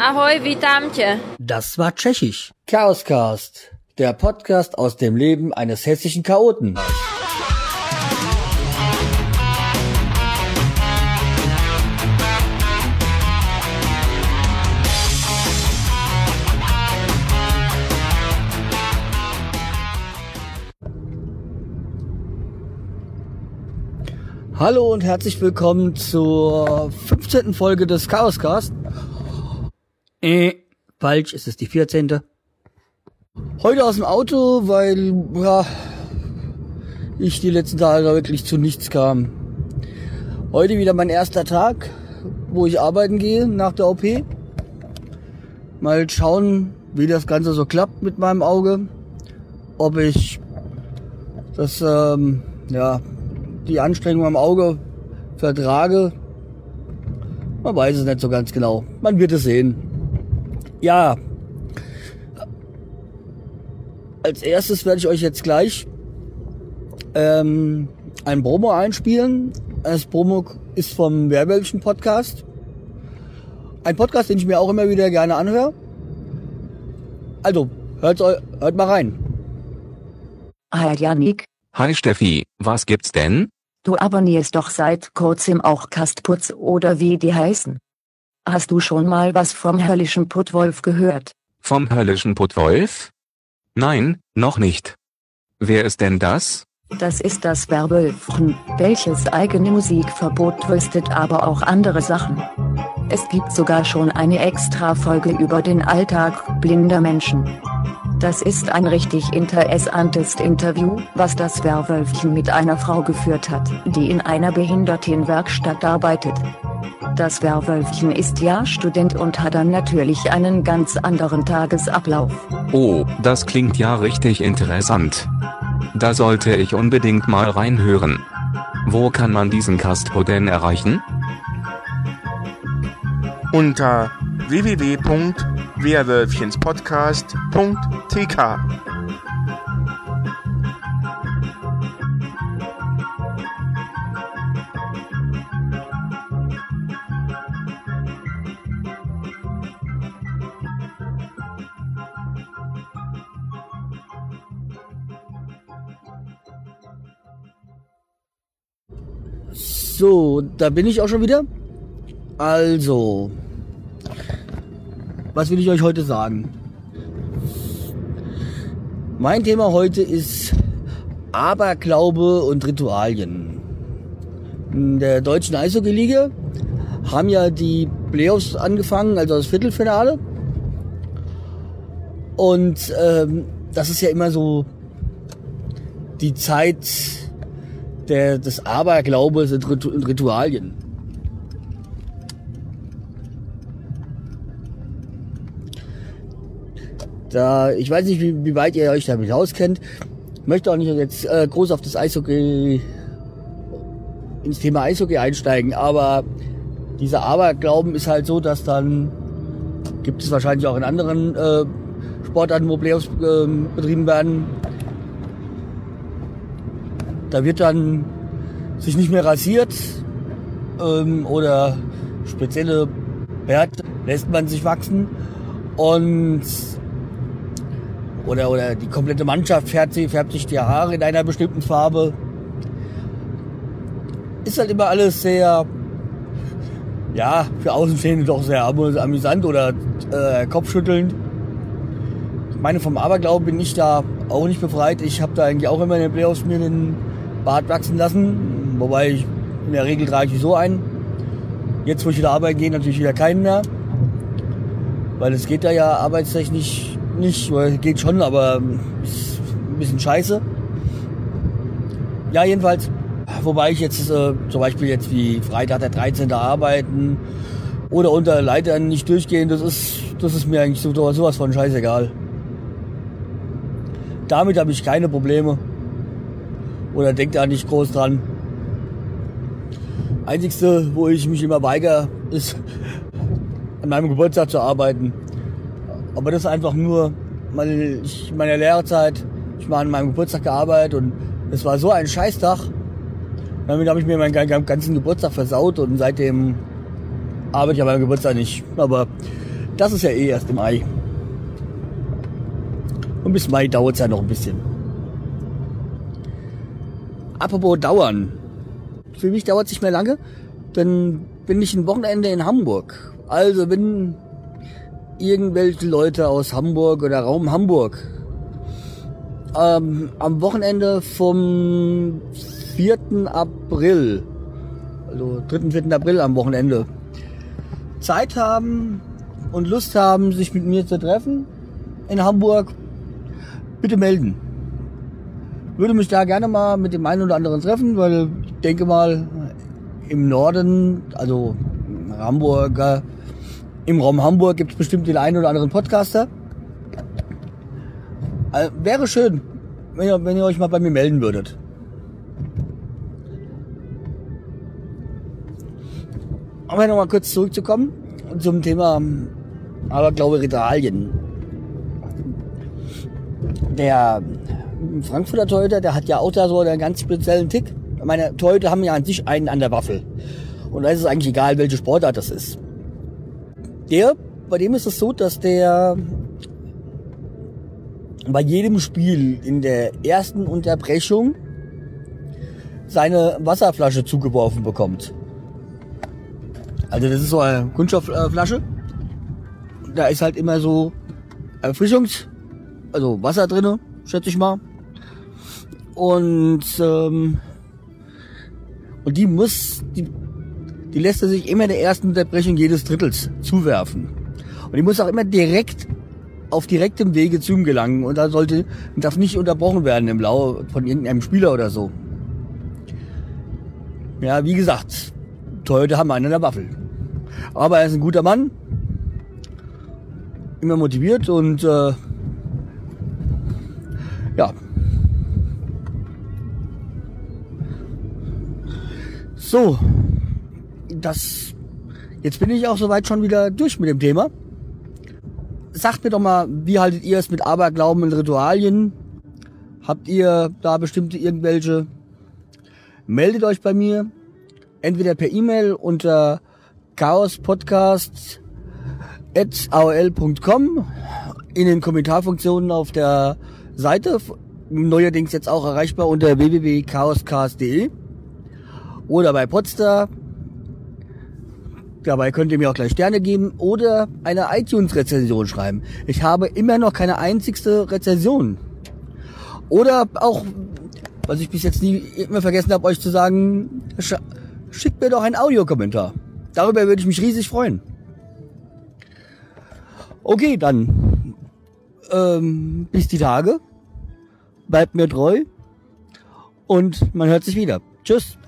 Ahoj, vítám tě. Das war Tschechisch. Chaoscast, der Podcast aus dem Leben eines hessischen Chaoten. Hallo und herzlich willkommen zur 15. Folge des Chaoscast. Äh, falsch, es ist die 14. Heute aus dem Auto, weil ja, ich die letzten Tage wirklich zu nichts kam. Heute wieder mein erster Tag, wo ich arbeiten gehe nach der OP. Mal schauen, wie das Ganze so klappt mit meinem Auge. Ob ich das, ähm, ja, die Anstrengung am Auge vertrage. Man weiß es nicht so ganz genau. Man wird es sehen. Ja. Als erstes werde ich euch jetzt gleich ähm, ein Promo einspielen. Das Promo ist vom Werwölfchen Podcast. Ein Podcast, den ich mir auch immer wieder gerne anhöre. Also, hört, hört mal rein. Hi Janik, Hi Steffi, was gibt's denn? du abonnierst doch seit kurzem auch Kastputz oder wie die heißen. Hast du schon mal was vom höllischen Puttwolf gehört? Vom höllischen Puttwolf? Nein, noch nicht. Wer ist denn das? Das ist das Werwölfchen, welches eigene Musik verbotrüstet aber auch andere Sachen. Es gibt sogar schon eine Extra-Folge über den Alltag blinder Menschen. Das ist ein richtig interessantes Interview, was das Werwölfchen mit einer Frau geführt hat, die in einer Behindertenwerkstatt arbeitet. Das Werwölfchen ist ja Student und hat dann natürlich einen ganz anderen Tagesablauf. Oh, das klingt ja richtig interessant. Da sollte ich unbedingt mal reinhören. Wo kann man diesen Castpo denn erreichen? unter www.werwölfchenspodcast.tk. So, da bin ich auch schon wieder. Also, was will ich euch heute sagen? Mein Thema heute ist Aberglaube und Ritualien. In der deutschen Eishockey-Liga haben ja die Playoffs angefangen, also das Viertelfinale. Und ähm, das ist ja immer so die Zeit der, des Ritu- und Ritualien. Da, ich weiß nicht, wie, wie weit ihr euch damit auskennt. Möchte auch nicht jetzt äh, groß auf das Eishockey, ins Thema Eishockey einsteigen, aber dieser Aberglauben ist halt so, dass dann gibt es wahrscheinlich auch in anderen äh, Sportarten, wo Playoffs ähm, betrieben werden. Da wird dann sich nicht mehr rasiert ähm, oder spezielle Bärte lässt man sich wachsen und oder, oder die komplette Mannschaft färbt, sie, färbt sich die Haare in einer bestimmten Farbe. Ist halt immer alles sehr, ja, für Außenstehende doch sehr amü- amüsant oder äh, kopfschüttelnd. Ich meine, vom Aberglauben bin ich da auch nicht befreit. Ich habe da eigentlich auch immer in den Playoffs mir den Bart wachsen lassen. Wobei ich in der Regel trage ich so einen. Jetzt, wo ich wieder arbeiten gehe, natürlich wieder keinen mehr. Weil es geht da ja arbeitstechnisch nicht, oder geht schon, aber ist ein bisschen scheiße. Ja, jedenfalls, wobei ich jetzt äh, zum Beispiel jetzt wie Freitag der 13. arbeiten oder unter Leitern nicht durchgehen, das ist, das ist mir eigentlich so, sowas von scheißegal. Damit habe ich keine Probleme. Oder denkt da nicht groß dran. Einzigste, wo ich mich immer weigere, ist an meinem Geburtstag zu arbeiten. Aber das ist einfach nur, weil ich in meiner Lehrerzeit, ich war an meinem Geburtstag gearbeitet und es war so ein Scheißtag. Damit habe ich mir meinen ganzen Geburtstag versaut und seitdem arbeite ich an meinem Geburtstag nicht. Aber Das ist ja eh erst im Mai. Und bis Mai dauert es ja noch ein bisschen. Apropos dauern. Für mich dauert es nicht mehr lange. Dann bin ich ein Wochenende in Hamburg. Also wenn irgendwelche Leute aus Hamburg oder Raum Hamburg ähm, am Wochenende vom 4. April, also 3. 4. April am Wochenende, Zeit haben und Lust haben, sich mit mir zu treffen in Hamburg, bitte melden. Würde mich da gerne mal mit dem einen oder anderen treffen, weil ich denke mal, im Norden, also Hamburger, im Raum Hamburg gibt es bestimmt den einen oder anderen Podcaster. Also, wäre schön, wenn ihr, wenn ihr euch mal bei mir melden würdet. Aber noch mal kurz zurückzukommen zum Thema Aberglaube Ritualien. Der Frankfurter Torhüter, der hat ja auch da so einen ganz speziellen Tick. Meine Torhüter haben ja an sich einen an der Waffel. Und da ist es eigentlich egal, welche Sportart das ist. Der, bei dem ist es so, dass der bei jedem Spiel in der ersten Unterbrechung seine Wasserflasche zugeworfen bekommt. Also das ist so eine Kunststoffflasche. Da ist halt immer so Erfrischungs, also Wasser drinne, schätze ich mal. Und ähm, und die muss, die, die lässt er sich immer der ersten Unterbrechung jedes Drittels zuwerfen. Und die muss auch immer direkt auf direktem Wege zu ihm gelangen und da sollte darf nicht unterbrochen werden im Blau von irgendeinem Spieler oder so. Ja, wie gesagt, Toyota haben einen in der Waffel. Aber er ist ein guter Mann, immer motiviert und äh, So, das jetzt bin ich auch soweit schon wieder durch mit dem Thema. Sagt mir doch mal, wie haltet ihr es mit Aberglauben und Ritualien? Habt ihr da bestimmte irgendwelche? Meldet euch bei mir, entweder per E-Mail unter chaospodcast.aol.com in den Kommentarfunktionen auf der Seite, neuerdings jetzt auch erreichbar unter www.chaoscast.de oder bei Podstar. Dabei könnt ihr mir auch gleich Sterne geben oder eine iTunes-Rezension schreiben. Ich habe immer noch keine einzigste Rezension. Oder auch, was ich bis jetzt nie immer vergessen habe, euch zu sagen, schickt mir doch einen Audiokommentar. Darüber würde ich mich riesig freuen. Okay, dann ähm, bis die Tage. Bleibt mir treu und man hört sich wieder. Tschüss.